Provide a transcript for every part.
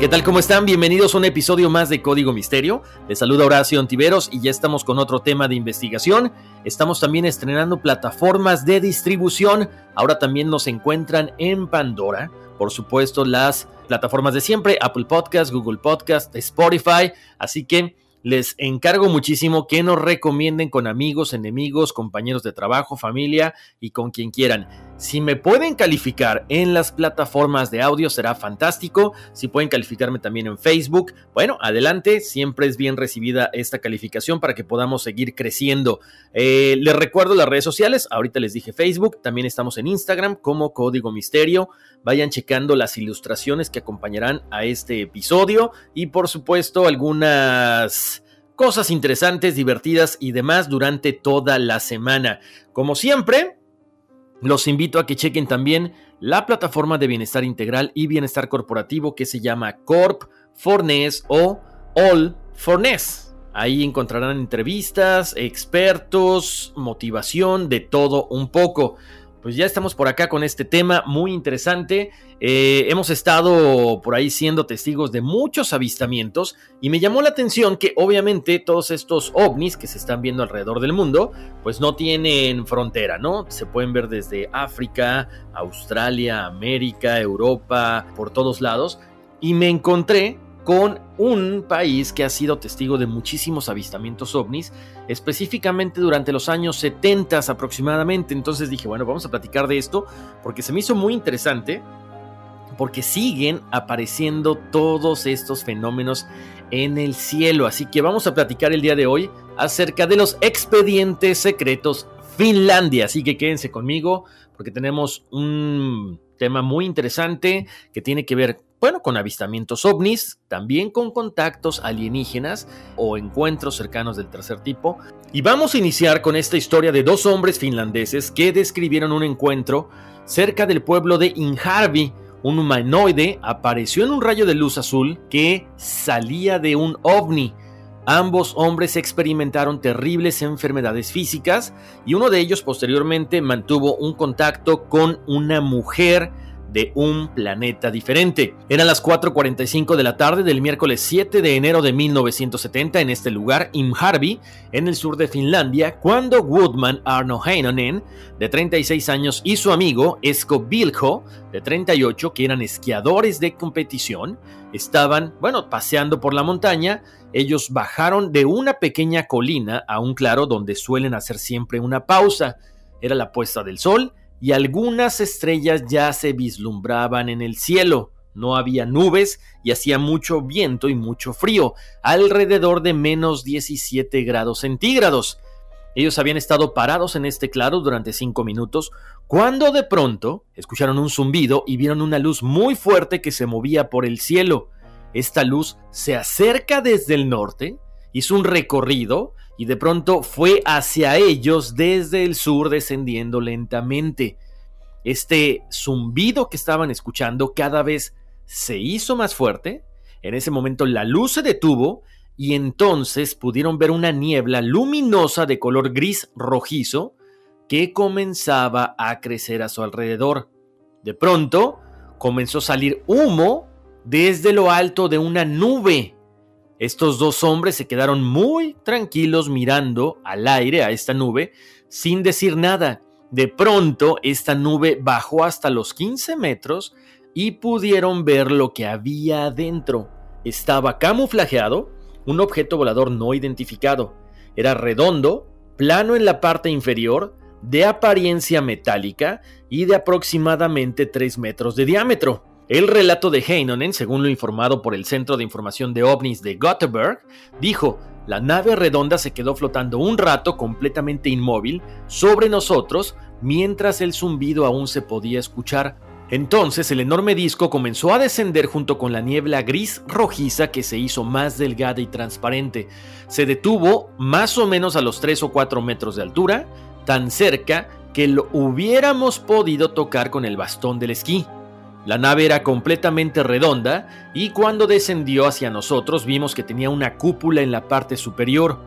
¿Qué tal? ¿Cómo están? Bienvenidos a un episodio más de Código Misterio. Les saluda Horacio Antiveros y ya estamos con otro tema de investigación. Estamos también estrenando plataformas de distribución. Ahora también nos encuentran en Pandora. Por supuesto, las plataformas de siempre, Apple Podcast, Google Podcast, Spotify. Así que les encargo muchísimo que nos recomienden con amigos, enemigos, compañeros de trabajo, familia y con quien quieran. Si me pueden calificar en las plataformas de audio será fantástico. Si pueden calificarme también en Facebook, bueno, adelante. Siempre es bien recibida esta calificación para que podamos seguir creciendo. Eh, les recuerdo las redes sociales. Ahorita les dije Facebook. También estamos en Instagram como Código Misterio. Vayan checando las ilustraciones que acompañarán a este episodio y por supuesto algunas cosas interesantes, divertidas y demás durante toda la semana. Como siempre, los invito a que chequen también la plataforma de bienestar integral y bienestar corporativo que se llama Corp Fornes o All Fornes. Ahí encontrarán entrevistas, expertos, motivación, de todo un poco pues ya estamos por acá con este tema muy interesante. Eh, hemos estado por ahí siendo testigos de muchos avistamientos y me llamó la atención que obviamente todos estos ovnis que se están viendo alrededor del mundo, pues no tienen frontera, ¿no? Se pueden ver desde África, Australia, América, Europa, por todos lados. Y me encontré con un país que ha sido testigo de muchísimos avistamientos ovnis, específicamente durante los años 70 aproximadamente. Entonces dije, bueno, vamos a platicar de esto porque se me hizo muy interesante, porque siguen apareciendo todos estos fenómenos en el cielo. Así que vamos a platicar el día de hoy acerca de los expedientes secretos Finlandia. Así que quédense conmigo porque tenemos un tema muy interesante que tiene que ver bueno, con avistamientos ovnis, también con contactos alienígenas o encuentros cercanos del tercer tipo. Y vamos a iniciar con esta historia de dos hombres finlandeses que describieron un encuentro cerca del pueblo de Inharvi. Un humanoide apareció en un rayo de luz azul que salía de un ovni. Ambos hombres experimentaron terribles enfermedades físicas y uno de ellos posteriormente mantuvo un contacto con una mujer de un planeta diferente. Eran las 4.45 de la tarde del miércoles 7 de enero de 1970 en este lugar, Imharvi, en el sur de Finlandia, cuando Woodman Arno Heinonen, de 36 años, y su amigo Esko Bilho, de 38, que eran esquiadores de competición, estaban, bueno, paseando por la montaña. Ellos bajaron de una pequeña colina a un claro donde suelen hacer siempre una pausa. Era la puesta del sol y algunas estrellas ya se vislumbraban en el cielo. No había nubes y hacía mucho viento y mucho frío, alrededor de menos 17 grados centígrados. Ellos habían estado parados en este claro durante cinco minutos, cuando de pronto escucharon un zumbido y vieron una luz muy fuerte que se movía por el cielo. Esta luz se acerca desde el norte, hizo un recorrido y de pronto fue hacia ellos desde el sur descendiendo lentamente. este zumbido que estaban escuchando cada vez se hizo más fuerte. En ese momento la luz se detuvo y entonces pudieron ver una niebla luminosa de color gris rojizo que comenzaba a crecer a su alrededor. De pronto comenzó a salir humo desde lo alto de una nube. Estos dos hombres se quedaron muy tranquilos mirando al aire a esta nube sin decir nada. De pronto esta nube bajó hasta los 15 metros y pudieron ver lo que había adentro. Estaba camuflajeado, un objeto volador no identificado. Era redondo, plano en la parte inferior, de apariencia metálica y de aproximadamente 3 metros de diámetro. El relato de Heinonen, según lo informado por el Centro de Información de OVNIs de Göteborg, dijo, la nave redonda se quedó flotando un rato completamente inmóvil sobre nosotros mientras el zumbido aún se podía escuchar. Entonces el enorme disco comenzó a descender junto con la niebla gris rojiza que se hizo más delgada y transparente. Se detuvo más o menos a los 3 o 4 metros de altura, tan cerca que lo hubiéramos podido tocar con el bastón del esquí. La nave era completamente redonda y cuando descendió hacia nosotros vimos que tenía una cúpula en la parte superior.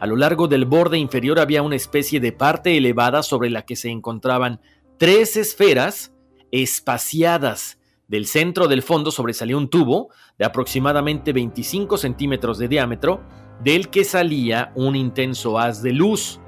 A lo largo del borde inferior había una especie de parte elevada sobre la que se encontraban tres esferas espaciadas. Del centro del fondo sobresalía un tubo de aproximadamente 25 centímetros de diámetro, del que salía un intenso haz de luz.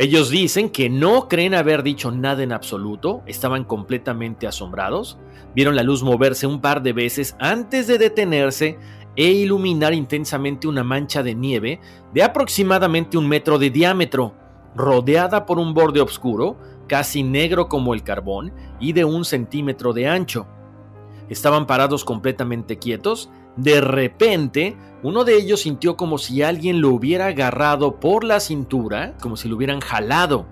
Ellos dicen que no creen haber dicho nada en absoluto, estaban completamente asombrados, vieron la luz moverse un par de veces antes de detenerse e iluminar intensamente una mancha de nieve de aproximadamente un metro de diámetro, rodeada por un borde oscuro, casi negro como el carbón y de un centímetro de ancho. Estaban parados completamente quietos de repente, uno de ellos sintió como si alguien lo hubiera agarrado por la cintura, como si lo hubieran jalado.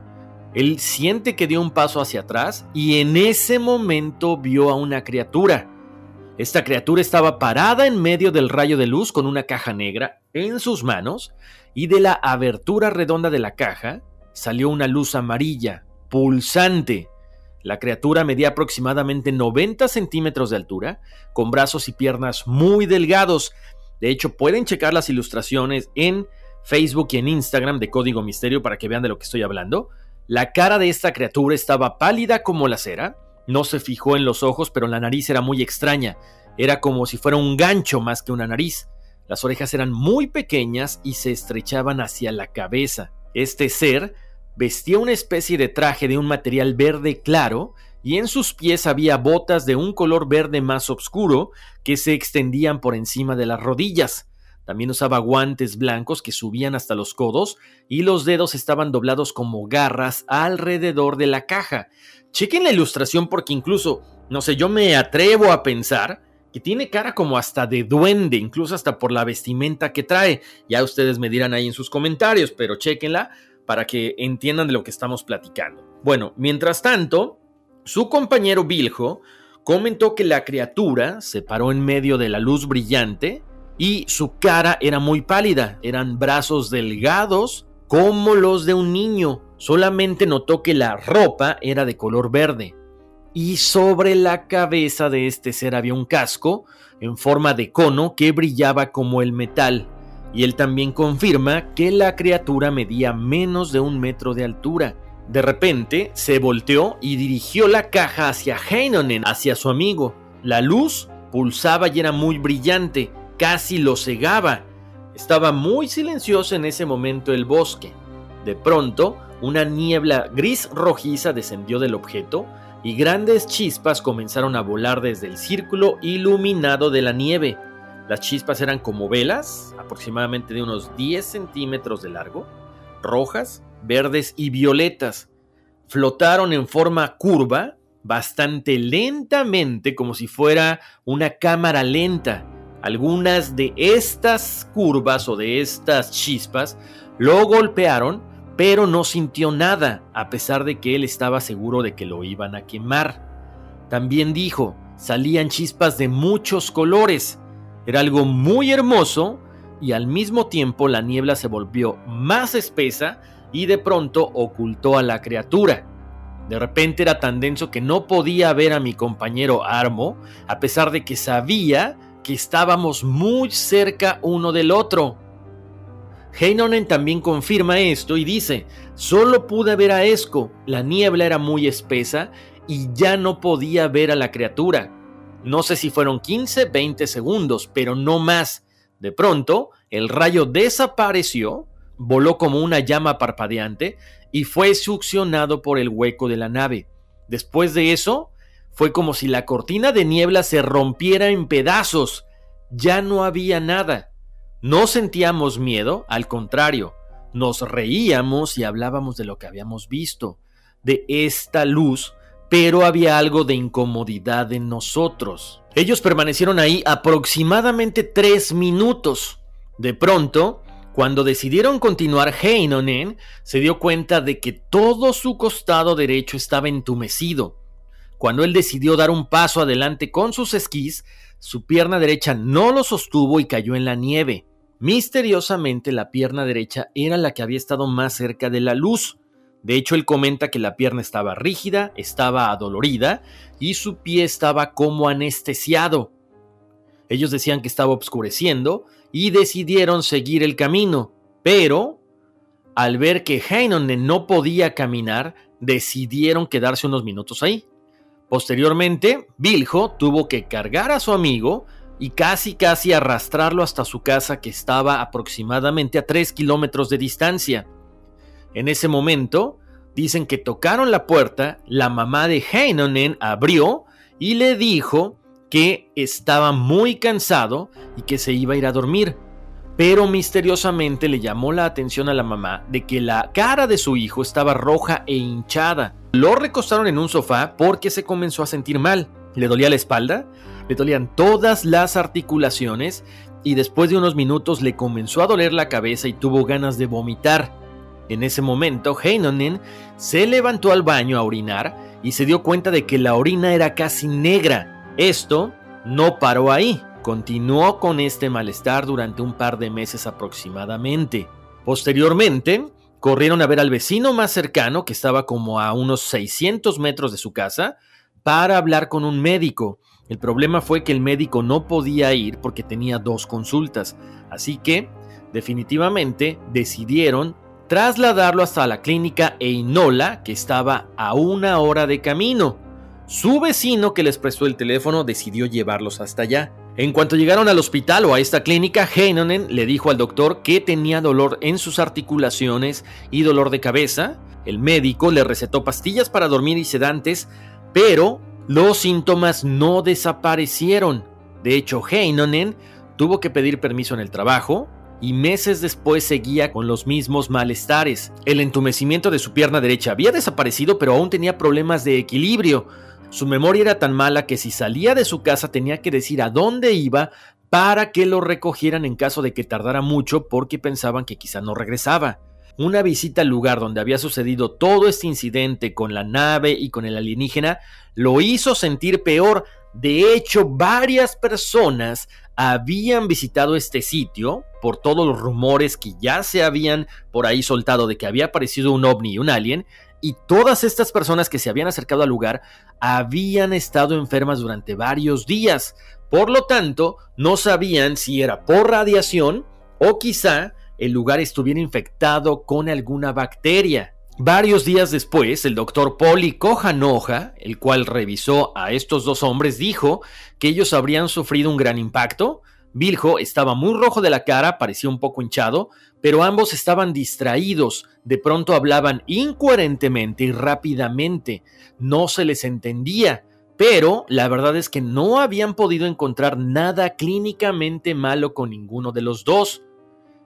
Él siente que dio un paso hacia atrás y en ese momento vio a una criatura. Esta criatura estaba parada en medio del rayo de luz con una caja negra en sus manos y de la abertura redonda de la caja salió una luz amarilla, pulsante, la criatura medía aproximadamente 90 centímetros de altura, con brazos y piernas muy delgados. De hecho, pueden checar las ilustraciones en Facebook y en Instagram de Código Misterio para que vean de lo que estoy hablando. La cara de esta criatura estaba pálida como la cera, no se fijó en los ojos, pero la nariz era muy extraña, era como si fuera un gancho más que una nariz. Las orejas eran muy pequeñas y se estrechaban hacia la cabeza. Este ser Vestía una especie de traje de un material verde claro y en sus pies había botas de un color verde más oscuro que se extendían por encima de las rodillas. También usaba guantes blancos que subían hasta los codos y los dedos estaban doblados como garras alrededor de la caja. Chequen la ilustración porque incluso, no sé, yo me atrevo a pensar que tiene cara como hasta de duende, incluso hasta por la vestimenta que trae. Ya ustedes me dirán ahí en sus comentarios, pero chequenla para que entiendan de lo que estamos platicando. Bueno, mientras tanto, su compañero Biljo comentó que la criatura se paró en medio de la luz brillante y su cara era muy pálida, eran brazos delgados como los de un niño, solamente notó que la ropa era de color verde. Y sobre la cabeza de este ser había un casco en forma de cono que brillaba como el metal. Y él también confirma que la criatura medía menos de un metro de altura. De repente se volteó y dirigió la caja hacia Heinonen, hacia su amigo. La luz pulsaba y era muy brillante, casi lo cegaba. Estaba muy silencioso en ese momento el bosque. De pronto, una niebla gris rojiza descendió del objeto y grandes chispas comenzaron a volar desde el círculo iluminado de la nieve. Las chispas eran como velas, aproximadamente de unos 10 centímetros de largo, rojas, verdes y violetas. Flotaron en forma curva, bastante lentamente, como si fuera una cámara lenta. Algunas de estas curvas o de estas chispas lo golpearon, pero no sintió nada, a pesar de que él estaba seguro de que lo iban a quemar. También dijo, salían chispas de muchos colores, era algo muy hermoso y al mismo tiempo la niebla se volvió más espesa y de pronto ocultó a la criatura. De repente era tan denso que no podía ver a mi compañero Armo, a pesar de que sabía que estábamos muy cerca uno del otro. Heinonen también confirma esto y dice, solo pude ver a Esco, la niebla era muy espesa y ya no podía ver a la criatura. No sé si fueron 15, 20 segundos, pero no más. De pronto, el rayo desapareció, voló como una llama parpadeante y fue succionado por el hueco de la nave. Después de eso, fue como si la cortina de niebla se rompiera en pedazos. Ya no había nada. No sentíamos miedo, al contrario, nos reíamos y hablábamos de lo que habíamos visto, de esta luz, pero había algo de incomodidad en nosotros. Ellos permanecieron ahí aproximadamente tres minutos. De pronto, cuando decidieron continuar, Heinonen se dio cuenta de que todo su costado derecho estaba entumecido. Cuando él decidió dar un paso adelante con sus esquís, su pierna derecha no lo sostuvo y cayó en la nieve. Misteriosamente la pierna derecha era la que había estado más cerca de la luz. De hecho, él comenta que la pierna estaba rígida, estaba adolorida y su pie estaba como anestesiado. Ellos decían que estaba oscureciendo y decidieron seguir el camino, pero al ver que Heinonen no podía caminar, decidieron quedarse unos minutos ahí. Posteriormente, Biljo tuvo que cargar a su amigo y casi casi arrastrarlo hasta su casa que estaba aproximadamente a 3 kilómetros de distancia. En ese momento, dicen que tocaron la puerta, la mamá de Heinonen abrió y le dijo que estaba muy cansado y que se iba a ir a dormir. Pero misteriosamente le llamó la atención a la mamá de que la cara de su hijo estaba roja e hinchada. Lo recostaron en un sofá porque se comenzó a sentir mal. Le dolía la espalda, le dolían todas las articulaciones y después de unos minutos le comenzó a doler la cabeza y tuvo ganas de vomitar. En ese momento, Heinonen se levantó al baño a orinar y se dio cuenta de que la orina era casi negra esto no paró ahí, continuó con este malestar durante un par de meses aproximadamente. Posteriormente, corrieron a ver al vecino más cercano, que estaba como a unos 600 metros de su casa, para hablar con un médico. El problema fue que el médico no podía ir porque tenía dos consultas, así que definitivamente decidieron trasladarlo hasta la clínica Einola, que estaba a una hora de camino. Su vecino que les prestó el teléfono decidió llevarlos hasta allá. En cuanto llegaron al hospital o a esta clínica, Heinonen le dijo al doctor que tenía dolor en sus articulaciones y dolor de cabeza. El médico le recetó pastillas para dormir y sedantes, pero los síntomas no desaparecieron. De hecho, Heinonen tuvo que pedir permiso en el trabajo y meses después seguía con los mismos malestares. El entumecimiento de su pierna derecha había desaparecido, pero aún tenía problemas de equilibrio su memoria era tan mala que si salía de su casa tenía que decir a dónde iba para que lo recogieran en caso de que tardara mucho porque pensaban que quizá no regresaba. Una visita al lugar donde había sucedido todo este incidente con la nave y con el alienígena lo hizo sentir peor. De hecho, varias personas habían visitado este sitio por todos los rumores que ya se habían por ahí soltado de que había aparecido un ovni y un alien, y todas estas personas que se habían acercado al lugar habían estado enfermas durante varios días. Por lo tanto, no sabían si era por radiación o quizá el lugar estuviera infectado con alguna bacteria. Varios días después, el doctor Poli Kohanoja, el cual revisó a estos dos hombres, dijo que ellos habrían sufrido un gran impacto. Biljo estaba muy rojo de la cara, parecía un poco hinchado, pero ambos estaban distraídos, de pronto hablaban incoherentemente y rápidamente, no se les entendía, pero la verdad es que no habían podido encontrar nada clínicamente malo con ninguno de los dos.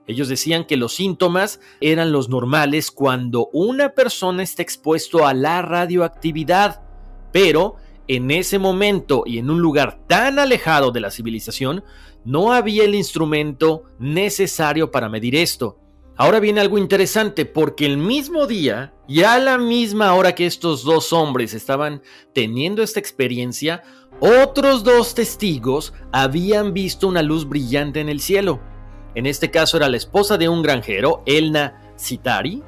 Ellos decían que los síntomas eran los normales cuando una persona está expuesto a la radioactividad, pero en ese momento y en un lugar tan alejado de la civilización, no había el instrumento necesario para medir esto. Ahora viene algo interesante porque el mismo día y a la misma hora que estos dos hombres estaban teniendo esta experiencia, otros dos testigos habían visto una luz brillante en el cielo. En este caso era la esposa de un granjero, Elna Citari,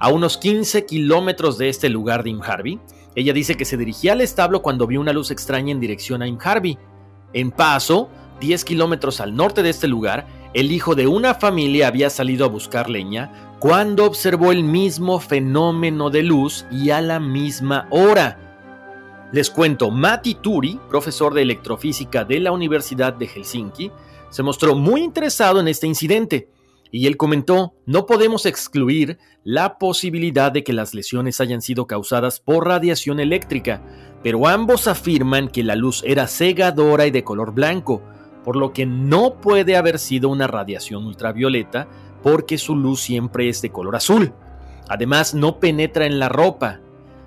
a unos 15 kilómetros de este lugar de Imharvey. Ella dice que se dirigía al establo cuando vio una luz extraña en dirección a Imharvey. En paso, 10 kilómetros al norte de este lugar, el hijo de una familia había salido a buscar leña cuando observó el mismo fenómeno de luz y a la misma hora. Les cuento, Matti Turi, profesor de electrofísica de la Universidad de Helsinki, se mostró muy interesado en este incidente y él comentó, no podemos excluir la posibilidad de que las lesiones hayan sido causadas por radiación eléctrica, pero ambos afirman que la luz era cegadora y de color blanco, por lo que no puede haber sido una radiación ultravioleta porque su luz siempre es de color azul. Además, no penetra en la ropa.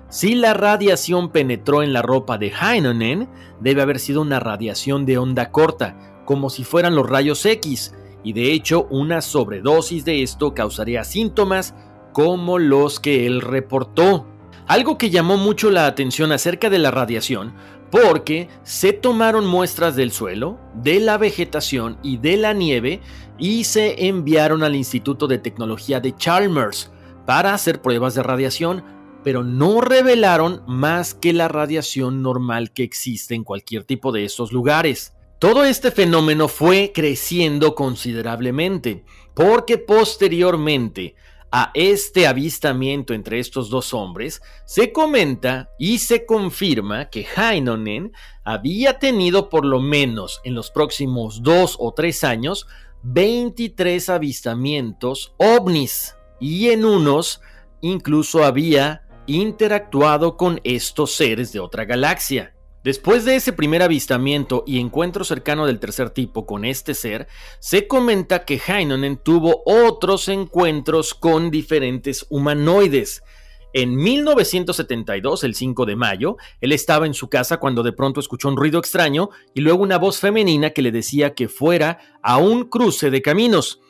Si la radiación penetró en la ropa de Heinonen, debe haber sido una radiación de onda corta, como si fueran los rayos X, y de hecho una sobredosis de esto causaría síntomas como los que él reportó. Algo que llamó mucho la atención acerca de la radiación porque se tomaron muestras del suelo, de la vegetación y de la nieve y se enviaron al Instituto de Tecnología de Chalmers para hacer pruebas de radiación, pero no revelaron más que la radiación normal que existe en cualquier tipo de estos lugares. Todo este fenómeno fue creciendo considerablemente, porque posteriormente a este avistamiento entre estos dos hombres, se comenta y se confirma que Heinonen había tenido por lo menos en los próximos dos o tres años 23 avistamientos ovnis y en unos incluso había interactuado con estos seres de otra galaxia. Después de ese primer avistamiento y encuentro cercano del tercer tipo con este ser, se comenta que Heinonen tuvo otros encuentros con diferentes humanoides. En 1972, el 5 de mayo, él estaba en su casa cuando de pronto escuchó un ruido extraño y luego una voz femenina que le decía que fuera a un cruce de caminos.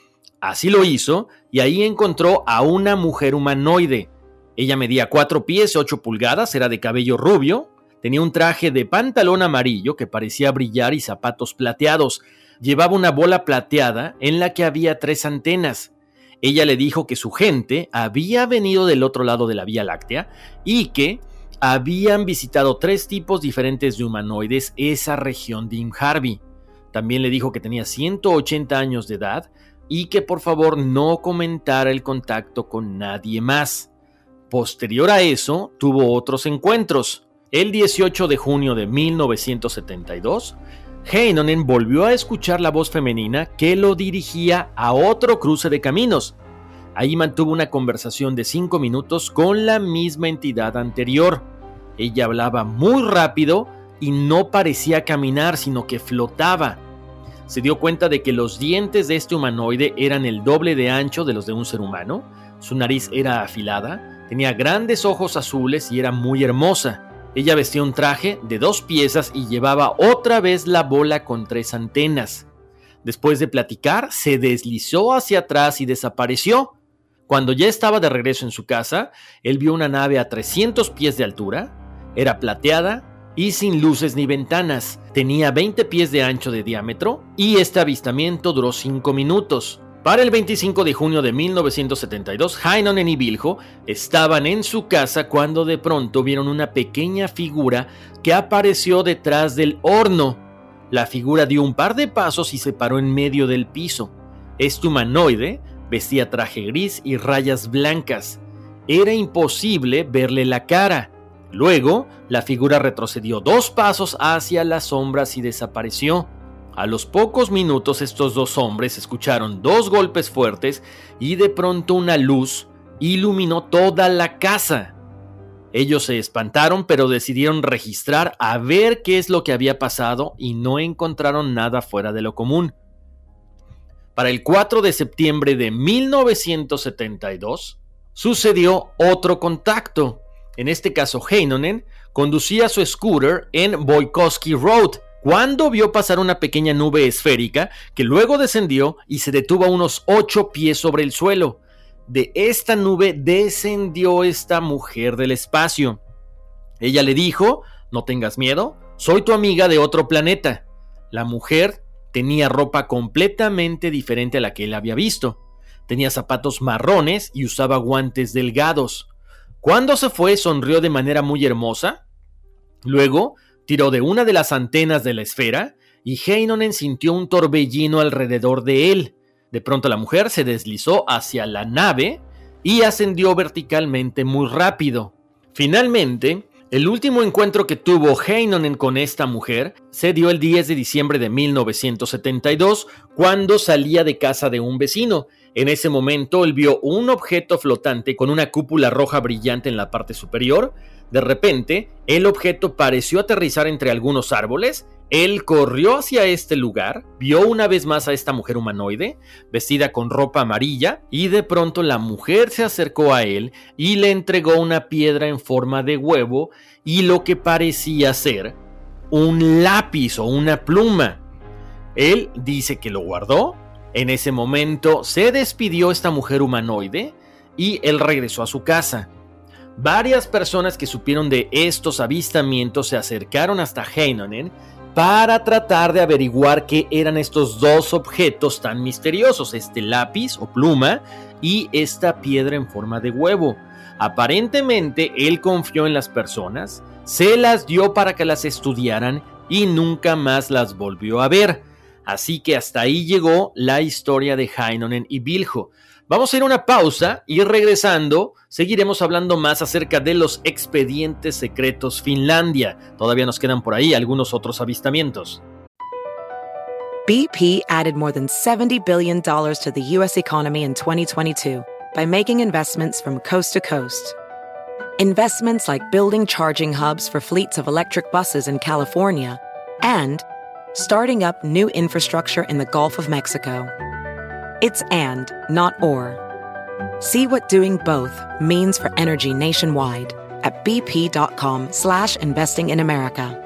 Así lo hizo y ahí encontró a una mujer humanoide. Ella medía 4 pies 8 pulgadas, era de cabello rubio, Tenía un traje de pantalón amarillo que parecía brillar y zapatos plateados. Llevaba una bola plateada en la que había tres antenas. Ella le dijo que su gente había venido del otro lado de la Vía Láctea y que habían visitado tres tipos diferentes de humanoides esa región de Imharvey. También le dijo que tenía 180 años de edad y que por favor no comentara el contacto con nadie más. Posterior a eso, tuvo otros encuentros. El 18 de junio de 1972, Heinonen volvió a escuchar la voz femenina que lo dirigía a otro cruce de caminos. Ahí mantuvo una conversación de cinco minutos con la misma entidad anterior. Ella hablaba muy rápido y no parecía caminar, sino que flotaba. Se dio cuenta de que los dientes de este humanoide eran el doble de ancho de los de un ser humano, su nariz era afilada, tenía grandes ojos azules y era muy hermosa. Ella vestía un traje de dos piezas y llevaba otra vez la bola con tres antenas. Después de platicar, se deslizó hacia atrás y desapareció. Cuando ya estaba de regreso en su casa, él vio una nave a 300 pies de altura, era plateada y sin luces ni ventanas, tenía 20 pies de ancho de diámetro y este avistamiento duró 5 minutos. Para el 25 de junio de 1972, Heinonen y Bilho estaban en su casa cuando de pronto vieron una pequeña figura que apareció detrás del horno. La figura dio un par de pasos y se paró en medio del piso. Este humanoide vestía traje gris y rayas blancas. Era imposible verle la cara. Luego, la figura retrocedió dos pasos hacia las sombras y desapareció. A los pocos minutos estos dos hombres escucharon dos golpes fuertes y de pronto una luz iluminó toda la casa. Ellos se espantaron pero decidieron registrar a ver qué es lo que había pasado y no encontraron nada fuera de lo común. Para el 4 de septiembre de 1972 sucedió otro contacto. En este caso Heinonen conducía su scooter en Boykowski Road cuando vio pasar una pequeña nube esférica que luego descendió y se detuvo a unos ocho pies sobre el suelo. De esta nube descendió esta mujer del espacio. Ella le dijo, no tengas miedo, soy tu amiga de otro planeta. La mujer tenía ropa completamente diferente a la que él había visto. tenía zapatos marrones y usaba guantes delgados. Cuando se fue sonrió de manera muy hermosa. Luego tiró de una de las antenas de la esfera y Heinonen sintió un torbellino alrededor de él. De pronto la mujer se deslizó hacia la nave y ascendió verticalmente muy rápido. Finalmente, el último encuentro que tuvo Heinonen con esta mujer se dio el 10 de diciembre de 1972, cuando salía de casa de un vecino. En ese momento él vio un objeto flotante con una cúpula roja brillante en la parte superior. De repente, el objeto pareció aterrizar entre algunos árboles él corrió hacia este lugar, vio una vez más a esta mujer humanoide, vestida con ropa amarilla, y de pronto la mujer se acercó a él y le entregó una piedra en forma de huevo y lo que parecía ser un lápiz o una pluma. Él dice que lo guardó. En ese momento se despidió esta mujer humanoide y él regresó a su casa. Varias personas que supieron de estos avistamientos se acercaron hasta Heinonen para tratar de averiguar qué eran estos dos objetos tan misteriosos, este lápiz o pluma y esta piedra en forma de huevo. Aparentemente él confió en las personas, se las dio para que las estudiaran y nunca más las volvió a ver. Así que hasta ahí llegó la historia de Heinonen y Biljo. Vamos a ir a una pausa y regresando seguiremos hablando más acerca de los expedientes secretos Finlandia. Todavía nos quedan por ahí algunos otros avistamientos. BP added more than 70 billion dollars to the US economy in 2022 by making investments from coast to coast. Investments like building charging hubs for fleets of electric buses in California and starting up new infrastructure in the Gulf of Mexico. It's and, not or. See what doing both means for energy nationwide at bp.com slash investing in America.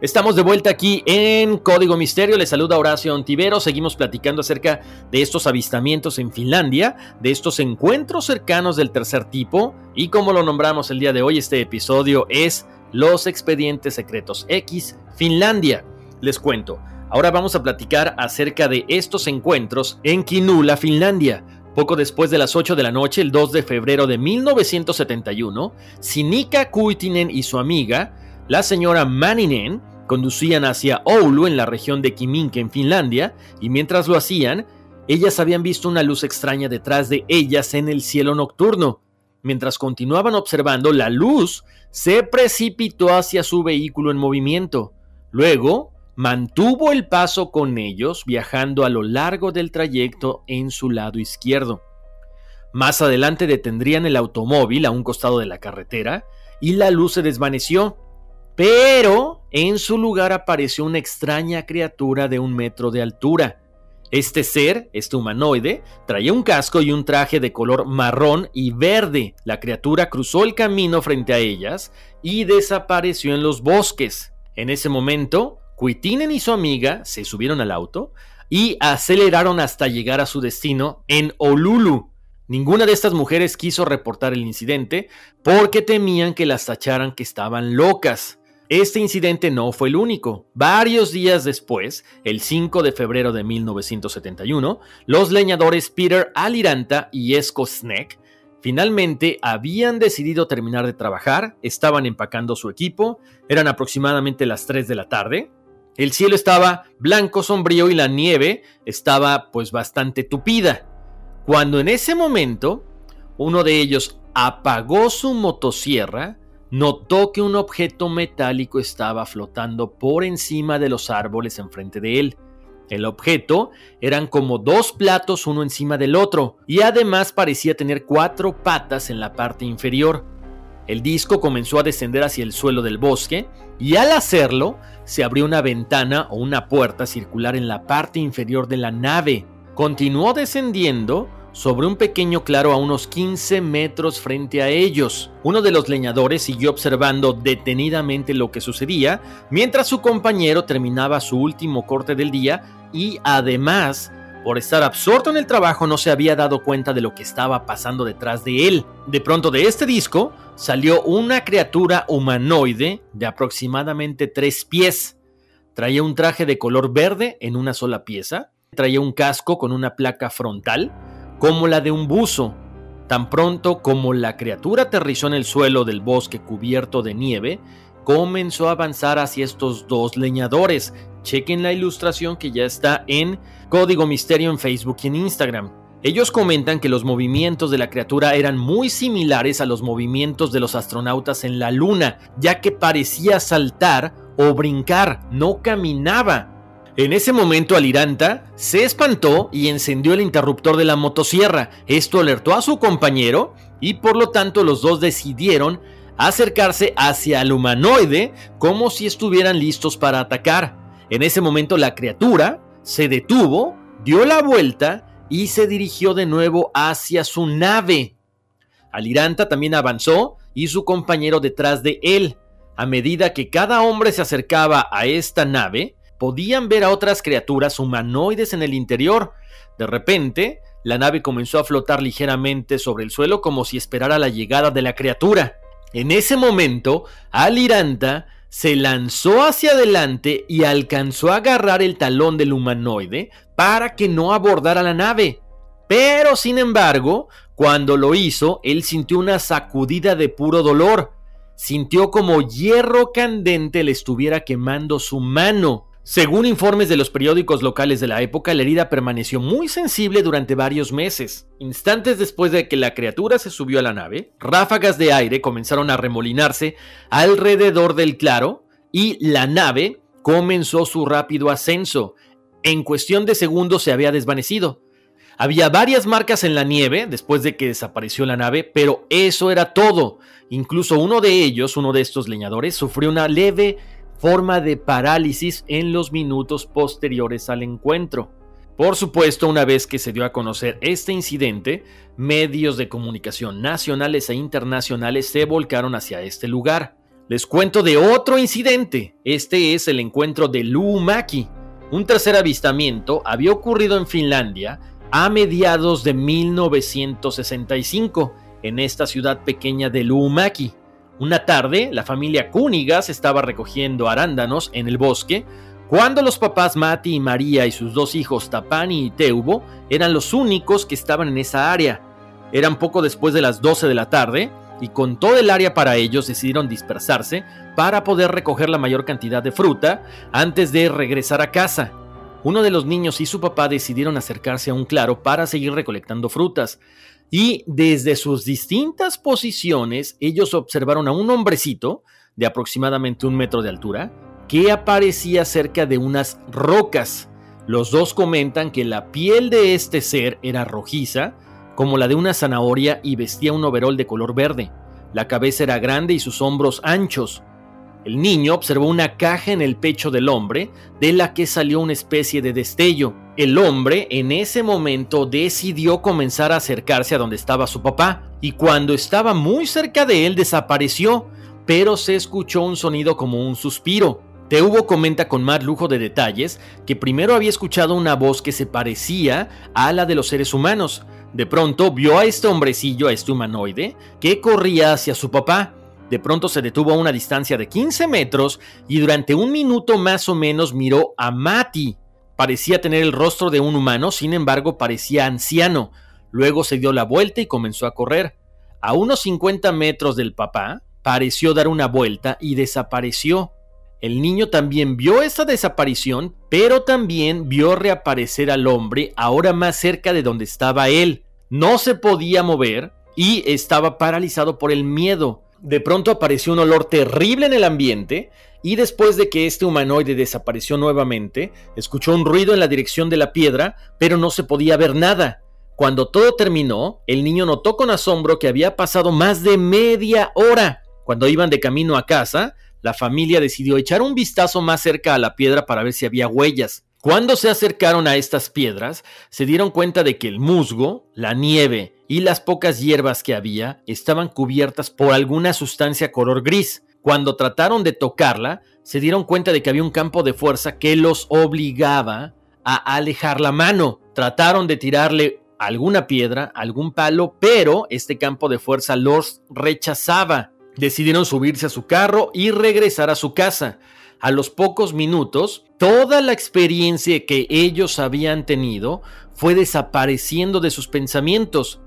Estamos de vuelta aquí en Código Misterio. Les saluda Horacio Ontivero. Seguimos platicando acerca de estos avistamientos en Finlandia, de estos encuentros cercanos del tercer tipo. Y como lo nombramos el día de hoy, este episodio es Los Expedientes Secretos X Finlandia. Les cuento, ahora vamos a platicar acerca de estos encuentros en Kinula, Finlandia. Poco después de las 8 de la noche, el 2 de febrero de 1971, Sinika Kuitinen y su amiga, la señora Maninen, conducían hacia Oulu en la región de Kiminke en Finlandia, y mientras lo hacían, ellas habían visto una luz extraña detrás de ellas en el cielo nocturno. Mientras continuaban observando, la luz se precipitó hacia su vehículo en movimiento. Luego, mantuvo el paso con ellos viajando a lo largo del trayecto en su lado izquierdo. Más adelante detendrían el automóvil a un costado de la carretera y la luz se desvaneció, pero en su lugar apareció una extraña criatura de un metro de altura. Este ser, este humanoide, traía un casco y un traje de color marrón y verde. La criatura cruzó el camino frente a ellas y desapareció en los bosques. En ese momento, Cuitinen y su amiga se subieron al auto y aceleraron hasta llegar a su destino en Olulu. Ninguna de estas mujeres quiso reportar el incidente porque temían que las tacharan que estaban locas. Este incidente no fue el único. Varios días después, el 5 de febrero de 1971, los leñadores Peter Aliranta y Esko Sneck finalmente habían decidido terminar de trabajar, estaban empacando su equipo, eran aproximadamente las 3 de la tarde, el cielo estaba blanco, sombrío y la nieve estaba pues bastante tupida. Cuando en ese momento uno de ellos apagó su motosierra, notó que un objeto metálico estaba flotando por encima de los árboles enfrente de él. El objeto eran como dos platos uno encima del otro y además parecía tener cuatro patas en la parte inferior. El disco comenzó a descender hacia el suelo del bosque y al hacerlo se abrió una ventana o una puerta circular en la parte inferior de la nave. Continuó descendiendo sobre un pequeño claro a unos 15 metros frente a ellos. Uno de los leñadores siguió observando detenidamente lo que sucedía mientras su compañero terminaba su último corte del día y además por estar absorto en el trabajo no se había dado cuenta de lo que estaba pasando detrás de él. De pronto de este disco salió una criatura humanoide de aproximadamente tres pies. Traía un traje de color verde en una sola pieza, traía un casco con una placa frontal, como la de un buzo. Tan pronto como la criatura aterrizó en el suelo del bosque cubierto de nieve, comenzó a avanzar hacia estos dos leñadores. Chequen la ilustración que ya está en Código Misterio en Facebook y en Instagram. Ellos comentan que los movimientos de la criatura eran muy similares a los movimientos de los astronautas en la Luna, ya que parecía saltar o brincar, no caminaba. En ese momento Aliranta se espantó y encendió el interruptor de la motosierra. Esto alertó a su compañero y por lo tanto los dos decidieron acercarse hacia el humanoide como si estuvieran listos para atacar. En ese momento la criatura se detuvo, dio la vuelta y se dirigió de nuevo hacia su nave. Aliranta también avanzó y su compañero detrás de él. A medida que cada hombre se acercaba a esta nave, podían ver a otras criaturas humanoides en el interior. De repente, la nave comenzó a flotar ligeramente sobre el suelo como si esperara la llegada de la criatura. En ese momento, Aliranta se lanzó hacia adelante y alcanzó a agarrar el talón del humanoide para que no abordara la nave. Pero, sin embargo, cuando lo hizo, él sintió una sacudida de puro dolor. Sintió como hierro candente le estuviera quemando su mano. Según informes de los periódicos locales de la época, la herida permaneció muy sensible durante varios meses. Instantes después de que la criatura se subió a la nave, ráfagas de aire comenzaron a remolinarse alrededor del claro y la nave comenzó su rápido ascenso. En cuestión de segundos se había desvanecido. Había varias marcas en la nieve después de que desapareció la nave, pero eso era todo. Incluso uno de ellos, uno de estos leñadores, sufrió una leve forma de parálisis en los minutos posteriores al encuentro. Por supuesto, una vez que se dio a conocer este incidente, medios de comunicación nacionales e internacionales se volcaron hacia este lugar. Les cuento de otro incidente. Este es el encuentro de Luumaki. Un tercer avistamiento había ocurrido en Finlandia a mediados de 1965 en esta ciudad pequeña de Luumaki. Una tarde, la familia Cúnigas estaba recogiendo arándanos en el bosque cuando los papás Mati y María y sus dos hijos Tapani y Teubo eran los únicos que estaban en esa área. Eran poco después de las 12 de la tarde y con todo el área para ellos decidieron dispersarse para poder recoger la mayor cantidad de fruta antes de regresar a casa. Uno de los niños y su papá decidieron acercarse a un claro para seguir recolectando frutas. Y desde sus distintas posiciones, ellos observaron a un hombrecito de aproximadamente un metro de altura que aparecía cerca de unas rocas. Los dos comentan que la piel de este ser era rojiza, como la de una zanahoria, y vestía un overol de color verde. La cabeza era grande y sus hombros anchos. El niño observó una caja en el pecho del hombre, de la que salió una especie de destello. El hombre en ese momento decidió comenzar a acercarse a donde estaba su papá, y cuando estaba muy cerca de él desapareció, pero se escuchó un sonido como un suspiro. Teubo comenta con más lujo de detalles que primero había escuchado una voz que se parecía a la de los seres humanos. De pronto vio a este hombrecillo, a este humanoide, que corría hacia su papá, de pronto se detuvo a una distancia de 15 metros y durante un minuto más o menos miró a Mati. Parecía tener el rostro de un humano, sin embargo parecía anciano. Luego se dio la vuelta y comenzó a correr. A unos 50 metros del papá, pareció dar una vuelta y desapareció. El niño también vio esa desaparición, pero también vio reaparecer al hombre ahora más cerca de donde estaba él. No se podía mover y estaba paralizado por el miedo de pronto apareció un olor terrible en el ambiente y después de que este humanoide desapareció nuevamente, escuchó un ruido en la dirección de la piedra, pero no se podía ver nada. Cuando todo terminó, el niño notó con asombro que había pasado más de media hora. Cuando iban de camino a casa, la familia decidió echar un vistazo más cerca a la piedra para ver si había huellas. Cuando se acercaron a estas piedras, se dieron cuenta de que el musgo, la nieve y las pocas hierbas que había estaban cubiertas por alguna sustancia color gris. Cuando trataron de tocarla, se dieron cuenta de que había un campo de fuerza que los obligaba a alejar la mano. Trataron de tirarle alguna piedra, algún palo, pero este campo de fuerza los rechazaba. Decidieron subirse a su carro y regresar a su casa. a los pocos minutos, toda la experiencia que ellos habían tenido fue desapareciendo de sus pensamientos.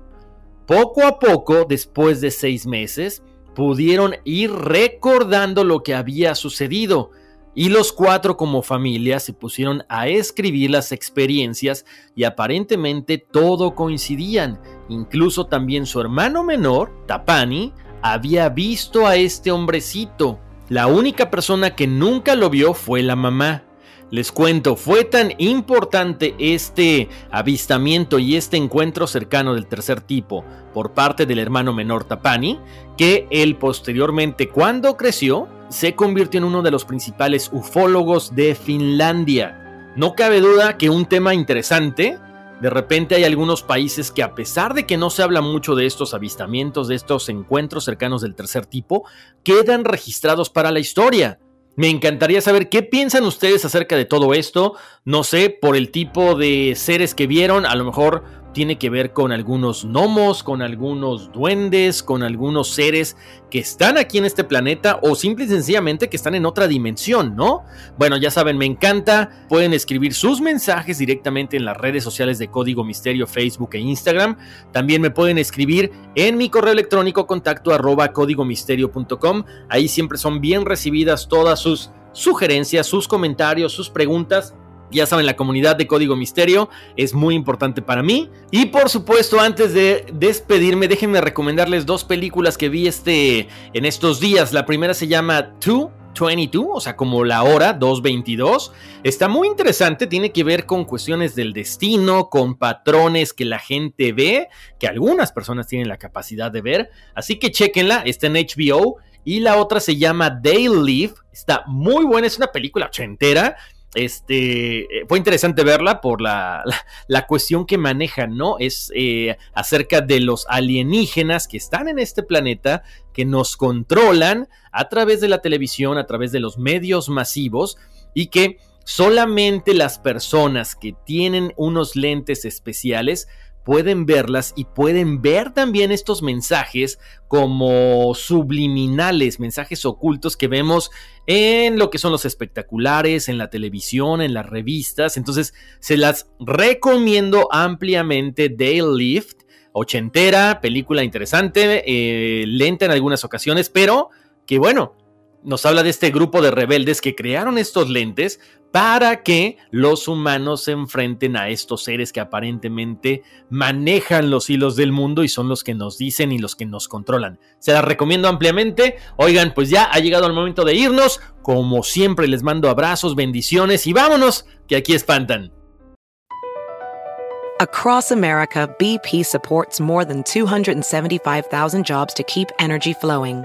Poco a poco, después de seis meses, pudieron ir recordando lo que había sucedido y los cuatro como familia se pusieron a escribir las experiencias y aparentemente todo coincidían. Incluso también su hermano menor, Tapani, había visto a este hombrecito. La única persona que nunca lo vio fue la mamá. Les cuento, fue tan importante este avistamiento y este encuentro cercano del tercer tipo por parte del hermano menor Tapani, que él posteriormente, cuando creció, se convirtió en uno de los principales ufólogos de Finlandia. No cabe duda que un tema interesante, de repente hay algunos países que a pesar de que no se habla mucho de estos avistamientos, de estos encuentros cercanos del tercer tipo, quedan registrados para la historia. Me encantaría saber qué piensan ustedes acerca de todo esto. No sé, por el tipo de seres que vieron, a lo mejor tiene que ver con algunos gnomos, con algunos duendes, con algunos seres que están aquí en este planeta o simple y sencillamente que están en otra dimensión, ¿no? Bueno, ya saben, me encanta. Pueden escribir sus mensajes directamente en las redes sociales de Código Misterio, Facebook e Instagram. También me pueden escribir en mi correo electrónico contacto arroba códigomisterio.com. Ahí siempre son bien recibidas todas sus sugerencias, sus comentarios, sus preguntas ya saben, la comunidad de Código Misterio es muy importante para mí. Y por supuesto, antes de despedirme, déjenme recomendarles dos películas que vi este, en estos días. La primera se llama 222, o sea, como la hora 222. Está muy interesante, tiene que ver con cuestiones del destino, con patrones que la gente ve, que algunas personas tienen la capacidad de ver. Así que chequenla, está en HBO. Y la otra se llama They Live, está muy buena, es una película ochentera este, eh, fue interesante verla por la, la, cuestión que manejan, ¿no? Es eh, acerca de los alienígenas que están en este planeta, que nos controlan a través de la televisión, a través de los medios masivos y que solamente las personas que tienen unos lentes especiales pueden verlas y pueden ver también estos mensajes como subliminales, mensajes ocultos que vemos en lo que son los espectaculares, en la televisión, en las revistas. Entonces, se las recomiendo ampliamente. Dale Lift, ochentera, película interesante, eh, lenta en algunas ocasiones, pero que bueno, nos habla de este grupo de rebeldes que crearon estos lentes para que los humanos se enfrenten a estos seres que aparentemente manejan los hilos del mundo y son los que nos dicen y los que nos controlan. Se las recomiendo ampliamente. Oigan, pues ya ha llegado el momento de irnos. Como siempre les mando abrazos, bendiciones y vámonos, que aquí espantan. Across America, BP supports more than 275,000 jobs to keep energy flowing.